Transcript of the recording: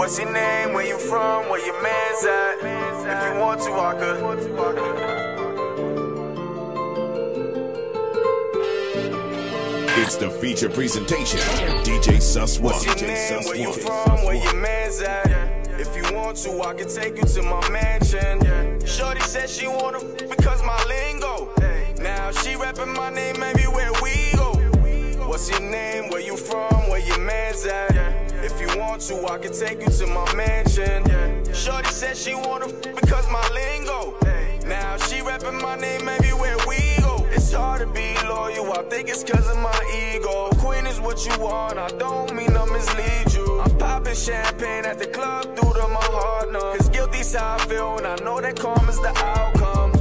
What's your name? Where you from? Where your man's at? If you want to, I It's the feature presentation. DJ Sussone. What's your name? Sus Where you from? Where your man's at? If you want to, I can take you to my mansion. Shorty said she wanna f- because my lingo. Now she rapping my name everywhere we go. What's your name? Where you from? Where your man's at? Want to, I can take you to my mansion. Shorty said she wanna because my lingo. Now she rapping my name everywhere we go. It's hard to be loyal, I think it's cause of my ego. Queen is what you want, I don't mean to mislead you. I'm popping champagne at the club due to my heart numb. Cause guilty's how I feel, and I know that karma's the outcome.